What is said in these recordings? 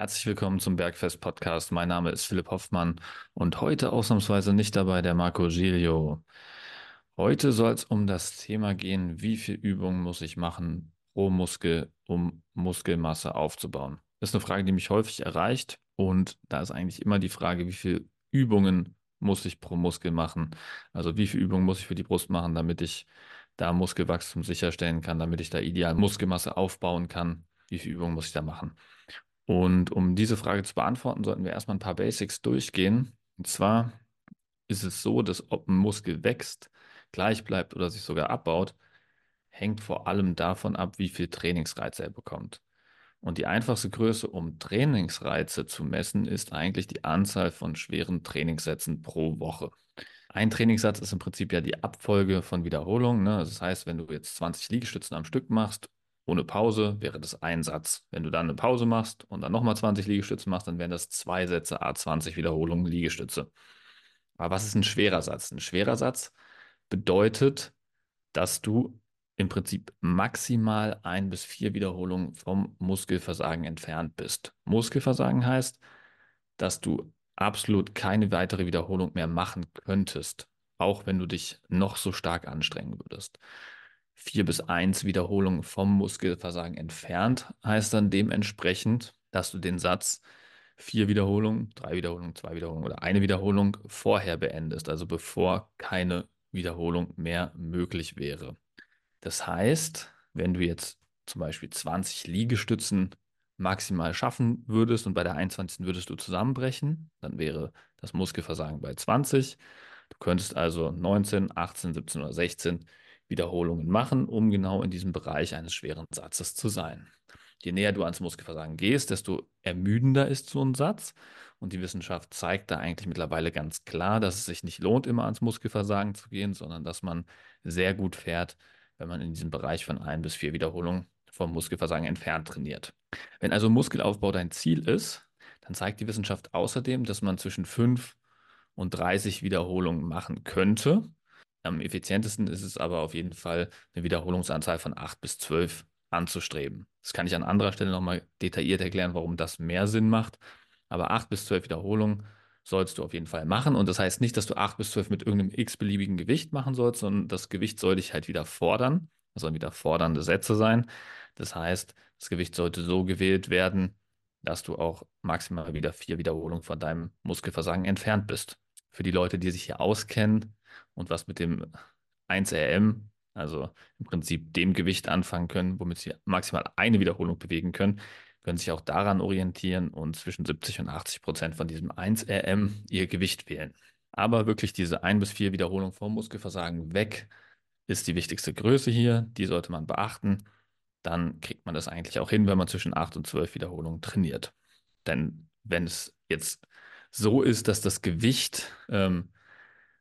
Herzlich willkommen zum Bergfest Podcast. Mein Name ist Philipp Hoffmann und heute ausnahmsweise nicht dabei der Marco Giglio. Heute soll es um das Thema gehen, wie viel Übungen muss ich machen pro Muskel, um Muskelmasse aufzubauen. Das ist eine Frage, die mich häufig erreicht und da ist eigentlich immer die Frage, wie viel Übungen muss ich pro Muskel machen? Also wie viel Übungen muss ich für die Brust machen, damit ich da Muskelwachstum sicherstellen kann, damit ich da ideal Muskelmasse aufbauen kann? Wie viel Übungen muss ich da machen? Und um diese Frage zu beantworten, sollten wir erstmal ein paar Basics durchgehen. Und zwar ist es so, dass ob ein Muskel wächst, gleich bleibt oder sich sogar abbaut, hängt vor allem davon ab, wie viel Trainingsreize er bekommt. Und die einfachste Größe, um Trainingsreize zu messen, ist eigentlich die Anzahl von schweren Trainingssätzen pro Woche. Ein Trainingssatz ist im Prinzip ja die Abfolge von Wiederholungen. Ne? Das heißt, wenn du jetzt 20 Liegestützen am Stück machst ohne Pause wäre das ein Satz. Wenn du dann eine Pause machst und dann nochmal 20 Liegestütze machst, dann wären das zwei Sätze, A20 Wiederholungen Liegestütze. Aber was ist ein schwerer Satz? Ein schwerer Satz bedeutet, dass du im Prinzip maximal ein bis vier Wiederholungen vom Muskelversagen entfernt bist. Muskelversagen heißt, dass du absolut keine weitere Wiederholung mehr machen könntest, auch wenn du dich noch so stark anstrengen würdest vier bis eins Wiederholungen vom Muskelversagen entfernt, heißt dann dementsprechend, dass du den Satz vier Wiederholungen, drei Wiederholungen, zwei Wiederholungen oder eine Wiederholung vorher beendest, also bevor keine Wiederholung mehr möglich wäre. Das heißt, wenn du jetzt zum Beispiel 20 Liegestützen maximal schaffen würdest und bei der 21. würdest du zusammenbrechen, dann wäre das Muskelversagen bei 20. Du könntest also 19, 18, 17 oder 16 Wiederholungen machen, um genau in diesem Bereich eines schweren Satzes zu sein. Je näher du ans Muskelversagen gehst, desto ermüdender ist so ein Satz. Und die Wissenschaft zeigt da eigentlich mittlerweile ganz klar, dass es sich nicht lohnt, immer ans Muskelversagen zu gehen, sondern dass man sehr gut fährt, wenn man in diesem Bereich von ein bis vier Wiederholungen vom Muskelversagen entfernt trainiert. Wenn also Muskelaufbau dein Ziel ist, dann zeigt die Wissenschaft außerdem, dass man zwischen fünf und 30 Wiederholungen machen könnte. Am effizientesten ist es aber auf jeden Fall, eine Wiederholungsanzahl von 8 bis 12 anzustreben. Das kann ich an anderer Stelle nochmal detailliert erklären, warum das mehr Sinn macht. Aber 8 bis 12 Wiederholungen sollst du auf jeden Fall machen. Und das heißt nicht, dass du 8 bis 12 mit irgendeinem x-beliebigen Gewicht machen sollst, sondern das Gewicht soll dich halt wieder fordern. Das sollen wieder fordernde Sätze sein. Das heißt, das Gewicht sollte so gewählt werden, dass du auch maximal wieder vier Wiederholungen von deinem Muskelversagen entfernt bist. Für die Leute, die sich hier auskennen, und was mit dem 1RM, also im Prinzip dem Gewicht anfangen können, womit sie maximal eine Wiederholung bewegen können, können sich auch daran orientieren und zwischen 70 und 80 Prozent von diesem 1RM ihr Gewicht wählen. Aber wirklich diese ein bis vier Wiederholungen vom Muskelversagen weg ist die wichtigste Größe hier. Die sollte man beachten. Dann kriegt man das eigentlich auch hin, wenn man zwischen 8 und 12 Wiederholungen trainiert. Denn wenn es jetzt so ist, dass das Gewicht ähm,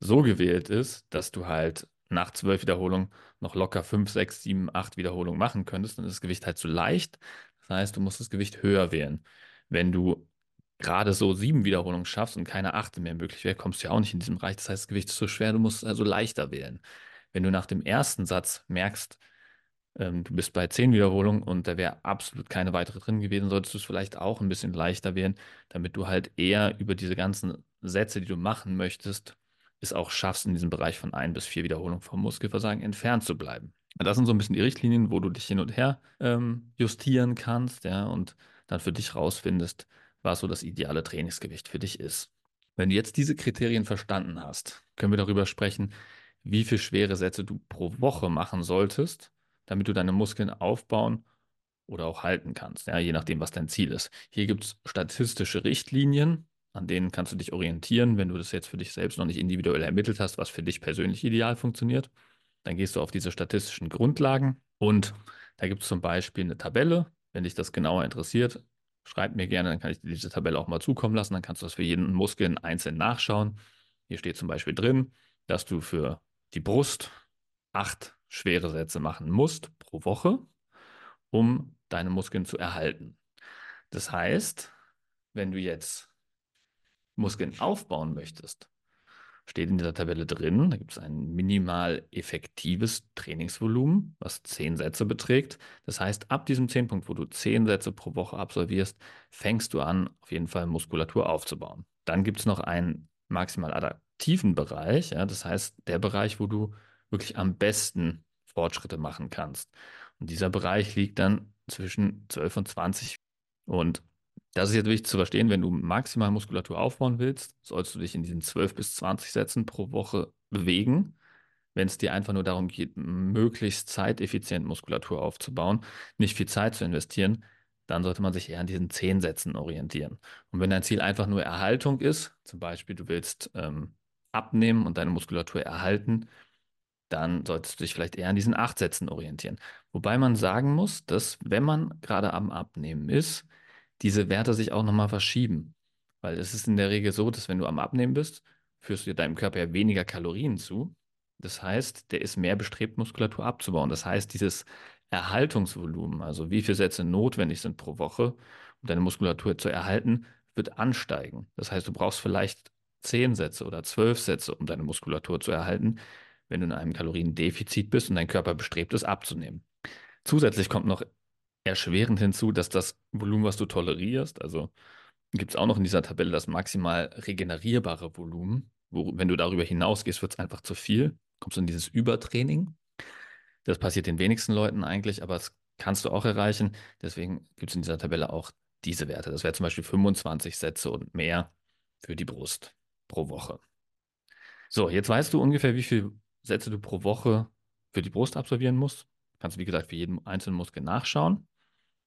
so gewählt ist, dass du halt nach zwölf Wiederholungen noch locker fünf, sechs, sieben, acht Wiederholungen machen könntest, dann ist das Gewicht halt zu leicht. Das heißt, du musst das Gewicht höher wählen. Wenn du gerade so sieben Wiederholungen schaffst und keine achte mehr möglich wäre, kommst du ja auch nicht in diesem Bereich. Das heißt, das Gewicht ist zu schwer, du musst also leichter wählen. Wenn du nach dem ersten Satz merkst, ähm, du bist bei zehn Wiederholungen und da wäre absolut keine weitere drin gewesen, solltest du es vielleicht auch ein bisschen leichter wählen, damit du halt eher über diese ganzen Sätze, die du machen möchtest, es auch schaffst, in diesem Bereich von ein bis vier Wiederholungen vom Muskelversagen entfernt zu bleiben. Das sind so ein bisschen die Richtlinien, wo du dich hin und her ähm, justieren kannst, ja, und dann für dich rausfindest, was so das ideale Trainingsgewicht für dich ist. Wenn du jetzt diese Kriterien verstanden hast, können wir darüber sprechen, wie viele schwere Sätze du pro Woche machen solltest, damit du deine Muskeln aufbauen oder auch halten kannst, ja, je nachdem, was dein Ziel ist. Hier gibt es statistische Richtlinien, an denen kannst du dich orientieren, wenn du das jetzt für dich selbst noch nicht individuell ermittelt hast, was für dich persönlich ideal funktioniert. Dann gehst du auf diese statistischen Grundlagen und da gibt es zum Beispiel eine Tabelle. Wenn dich das genauer interessiert, schreib mir gerne, dann kann ich dir diese Tabelle auch mal zukommen lassen. Dann kannst du das für jeden Muskel einzeln nachschauen. Hier steht zum Beispiel drin, dass du für die Brust acht schwere Sätze machen musst pro Woche, um deine Muskeln zu erhalten. Das heißt, wenn du jetzt Muskeln aufbauen möchtest, steht in dieser Tabelle drin. Da gibt es ein minimal effektives Trainingsvolumen, was 10 Sätze beträgt. Das heißt, ab diesem Zehnpunkt, wo du 10 Sätze pro Woche absolvierst, fängst du an, auf jeden Fall Muskulatur aufzubauen. Dann gibt es noch einen maximal adaptiven Bereich. Ja, das heißt, der Bereich, wo du wirklich am besten Fortschritte machen kannst. Und dieser Bereich liegt dann zwischen 12 und 20. Und das ist jetzt wichtig zu verstehen, wenn du maximal Muskulatur aufbauen willst, sollst du dich in diesen 12 bis 20 Sätzen pro Woche bewegen. Wenn es dir einfach nur darum geht, möglichst zeiteffizient Muskulatur aufzubauen, nicht viel Zeit zu investieren, dann sollte man sich eher an diesen 10 Sätzen orientieren. Und wenn dein Ziel einfach nur Erhaltung ist, zum Beispiel du willst ähm, abnehmen und deine Muskulatur erhalten, dann solltest du dich vielleicht eher an diesen 8 Sätzen orientieren. Wobei man sagen muss, dass wenn man gerade am Abnehmen ist, diese Werte sich auch nochmal verschieben. Weil es ist in der Regel so, dass wenn du am Abnehmen bist, führst du deinem Körper ja weniger Kalorien zu. Das heißt, der ist mehr bestrebt, Muskulatur abzubauen. Das heißt, dieses Erhaltungsvolumen, also wie viele Sätze notwendig sind pro Woche, um deine Muskulatur zu erhalten, wird ansteigen. Das heißt, du brauchst vielleicht zehn Sätze oder zwölf Sätze, um deine Muskulatur zu erhalten, wenn du in einem Kaloriendefizit bist und dein Körper bestrebt ist, abzunehmen. Zusätzlich kommt noch erschwerend hinzu, dass das Volumen, was du tolerierst, also gibt es auch noch in dieser Tabelle das maximal regenerierbare Volumen. Wo, wenn du darüber hinausgehst, wird es einfach zu viel. Kommst du in dieses Übertraining. Das passiert den wenigsten Leuten eigentlich, aber das kannst du auch erreichen. Deswegen gibt es in dieser Tabelle auch diese Werte. Das wäre zum Beispiel 25 Sätze und mehr für die Brust pro Woche. So, jetzt weißt du ungefähr, wie viele Sätze du pro Woche für die Brust absolvieren musst. Kannst du, wie gesagt, für jeden einzelnen Muskel nachschauen.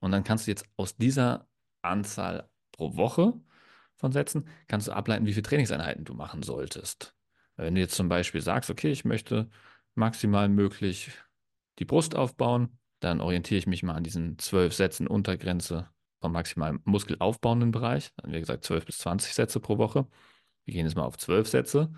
Und dann kannst du jetzt aus dieser Anzahl pro Woche von Sätzen, kannst du ableiten, wie viele Trainingseinheiten du machen solltest. Wenn du jetzt zum Beispiel sagst, okay, ich möchte maximal möglich die Brust aufbauen, dann orientiere ich mich mal an diesen zwölf Sätzen Untergrenze vom maximal muskelaufbauenden Bereich. Dann, wie gesagt, 12 bis 20 Sätze pro Woche. Wir gehen jetzt mal auf zwölf Sätze.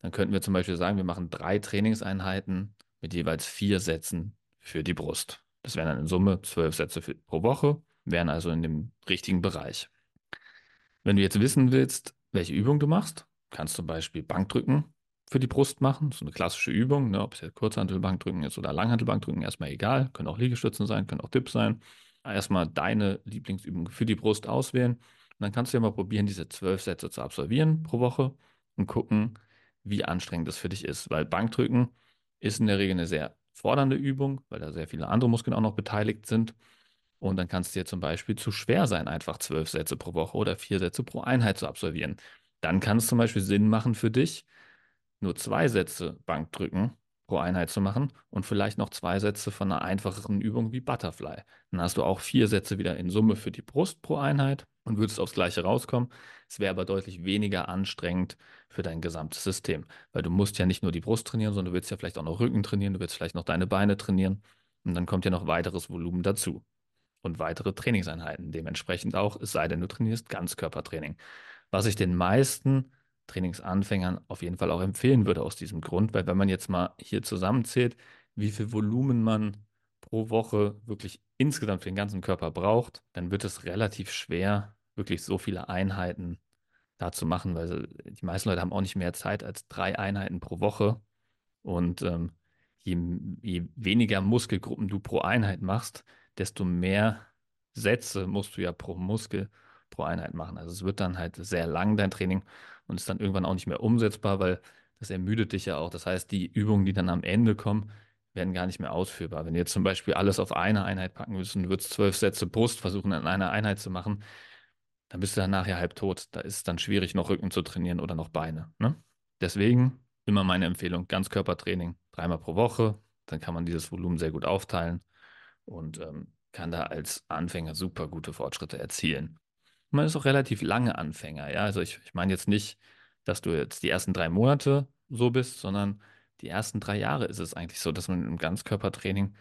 Dann könnten wir zum Beispiel sagen, wir machen drei Trainingseinheiten mit jeweils vier Sätzen für die Brust. Das wären dann in Summe zwölf Sätze für, pro Woche, wären also in dem richtigen Bereich. Wenn du jetzt wissen willst, welche Übung du machst, kannst du zum Beispiel Bankdrücken für die Brust machen. So eine klassische Übung, ne? ob es jetzt Kurzhantelbankdrücken ist oder Langhantelbankdrücken, erstmal egal. Können auch Liegestützen sein, können auch Dips sein. Erstmal deine Lieblingsübung für die Brust auswählen. Und dann kannst du ja mal probieren, diese zwölf Sätze zu absolvieren pro Woche und gucken, wie anstrengend das für dich ist. Weil Bankdrücken ist in der Regel eine sehr fordernde Übung, weil da sehr viele andere Muskeln auch noch beteiligt sind. Und dann kann es dir zum Beispiel zu schwer sein, einfach zwölf Sätze pro Woche oder vier Sätze pro Einheit zu absolvieren. Dann kann es zum Beispiel Sinn machen für dich, nur zwei Sätze Bankdrücken pro Einheit zu machen und vielleicht noch zwei Sätze von einer einfacheren Übung wie Butterfly. Dann hast du auch vier Sätze wieder in Summe für die Brust pro Einheit und würdest aufs Gleiche rauskommen. Es wäre aber deutlich weniger anstrengend für dein gesamtes System, weil du musst ja nicht nur die Brust trainieren, sondern du willst ja vielleicht auch noch Rücken trainieren, du willst vielleicht noch deine Beine trainieren und dann kommt ja noch weiteres Volumen dazu und weitere Trainingseinheiten dementsprechend auch, es sei denn, du trainierst Ganzkörpertraining. Was ich den meisten Trainingsanfängern auf jeden Fall auch empfehlen würde aus diesem Grund, weil wenn man jetzt mal hier zusammenzählt, wie viel Volumen man pro Woche wirklich insgesamt für den ganzen Körper braucht, dann wird es relativ schwer, wirklich so viele Einheiten da zu machen, weil die meisten Leute haben auch nicht mehr Zeit als drei Einheiten pro Woche. Und ähm, je, je weniger Muskelgruppen du pro Einheit machst, desto mehr Sätze musst du ja pro Muskel pro Einheit machen. Also es wird dann halt sehr lang, dein Training, und ist dann irgendwann auch nicht mehr umsetzbar, weil das ermüdet dich ja auch. Das heißt, die Übungen, die dann am Ende kommen, werden gar nicht mehr ausführbar. Wenn du jetzt zum Beispiel alles auf eine Einheit packen würdest und du würdest zwölf Sätze Brust versuchen, in einer Einheit zu machen, dann bist du dann nachher halb tot. Da ist es dann schwierig, noch Rücken zu trainieren oder noch Beine. Ne? Deswegen immer meine Empfehlung, Ganzkörpertraining dreimal pro Woche. Dann kann man dieses Volumen sehr gut aufteilen und ähm, kann da als Anfänger super gute Fortschritte erzielen. Man ist auch relativ lange Anfänger, ja. Also ich, ich meine jetzt nicht, dass du jetzt die ersten drei Monate so bist, sondern die ersten drei Jahre ist es eigentlich so, dass man im Ganzkörpertraining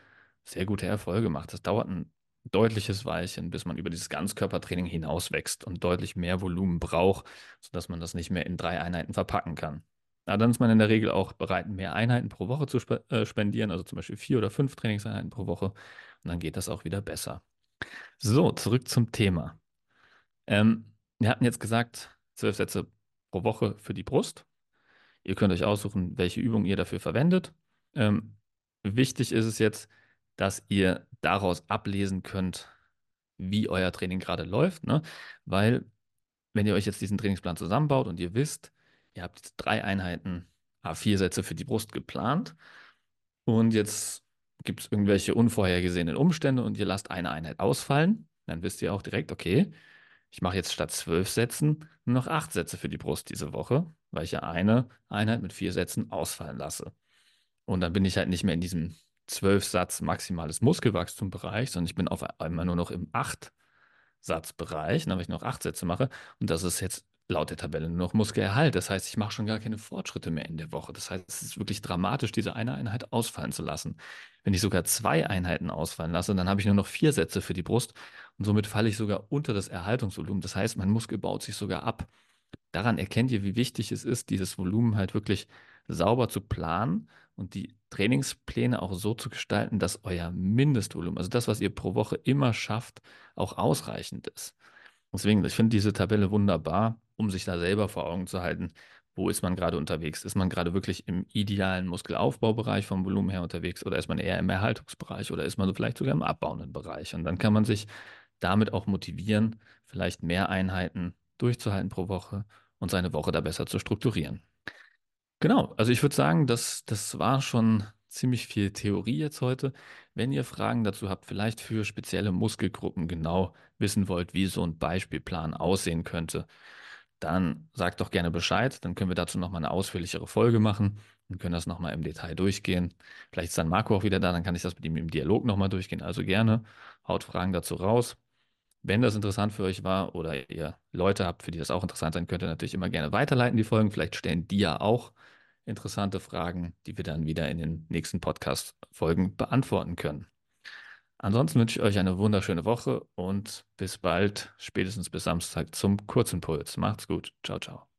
sehr gute Erfolge macht. Das dauert ein deutliches Weilchen, bis man über dieses Ganzkörpertraining hinauswächst und deutlich mehr Volumen braucht, sodass man das nicht mehr in drei Einheiten verpacken kann. Na, dann ist man in der Regel auch bereit, mehr Einheiten pro Woche zu spe äh, spendieren, also zum Beispiel vier oder fünf Trainingseinheiten pro Woche. Und dann geht das auch wieder besser. So, zurück zum Thema. Ähm, wir hatten jetzt gesagt, zwölf Sätze pro Woche für die Brust. Ihr könnt euch aussuchen, welche Übung ihr dafür verwendet. Ähm, wichtig ist es jetzt, dass ihr daraus ablesen könnt, wie euer Training gerade läuft, ne? Weil wenn ihr euch jetzt diesen Trainingsplan zusammenbaut und ihr wisst, ihr habt jetzt drei Einheiten, A4 Sätze für die Brust geplant und jetzt gibt es irgendwelche unvorhergesehenen Umstände und ihr lasst eine Einheit ausfallen, dann wisst ihr auch direkt, okay, ich mache jetzt statt zwölf Sätzen nur noch acht Sätze für die Brust diese Woche, weil ich ja eine Einheit mit vier Sätzen ausfallen lasse. Und dann bin ich halt nicht mehr in diesem zwölf Satz maximales Muskelwachstum-Bereich, sondern ich bin auf einmal nur noch im acht Satzbereich, weil ich noch acht Sätze mache. Und das ist jetzt laut der Tabelle nur noch Muskelerhalt. Das heißt, ich mache schon gar keine Fortschritte mehr in der Woche. Das heißt, es ist wirklich dramatisch, diese eine Einheit ausfallen zu lassen. Wenn ich sogar zwei Einheiten ausfallen lasse, dann habe ich nur noch vier Sätze für die Brust und somit falle ich sogar unter das Erhaltungsvolumen. Das heißt, mein Muskel baut sich sogar ab. Daran erkennt ihr, wie wichtig es ist, dieses Volumen halt wirklich sauber zu planen und die Trainingspläne auch so zu gestalten, dass euer Mindestvolumen, also das, was ihr pro Woche immer schafft, auch ausreichend ist. Deswegen, ich finde diese Tabelle wunderbar, um sich da selber vor Augen zu halten, wo ist man gerade unterwegs? Ist man gerade wirklich im idealen Muskelaufbaubereich vom Volumen her unterwegs oder ist man eher im Erhaltungsbereich oder ist man vielleicht sogar im abbauenden Bereich? Und dann kann man sich damit auch motivieren, vielleicht mehr Einheiten durchzuhalten pro Woche und seine Woche da besser zu strukturieren. Genau, also ich würde sagen, das, das war schon ziemlich viel Theorie jetzt heute. Wenn ihr Fragen dazu habt, vielleicht für spezielle Muskelgruppen genau wissen wollt, wie so ein Beispielplan aussehen könnte, dann sagt doch gerne Bescheid. Dann können wir dazu nochmal eine ausführlichere Folge machen und können das nochmal im Detail durchgehen. Vielleicht ist dann Marco auch wieder da, dann kann ich das mit ihm im Dialog nochmal durchgehen. Also gerne haut Fragen dazu raus. Wenn das interessant für euch war oder ihr Leute habt, für die das auch interessant sein könnte, natürlich immer gerne weiterleiten, die Folgen. Vielleicht stellen die ja auch interessante Fragen, die wir dann wieder in den nächsten Podcast-Folgen beantworten können. Ansonsten wünsche ich euch eine wunderschöne Woche und bis bald, spätestens bis Samstag zum Kurzimpuls. Macht's gut. Ciao, ciao.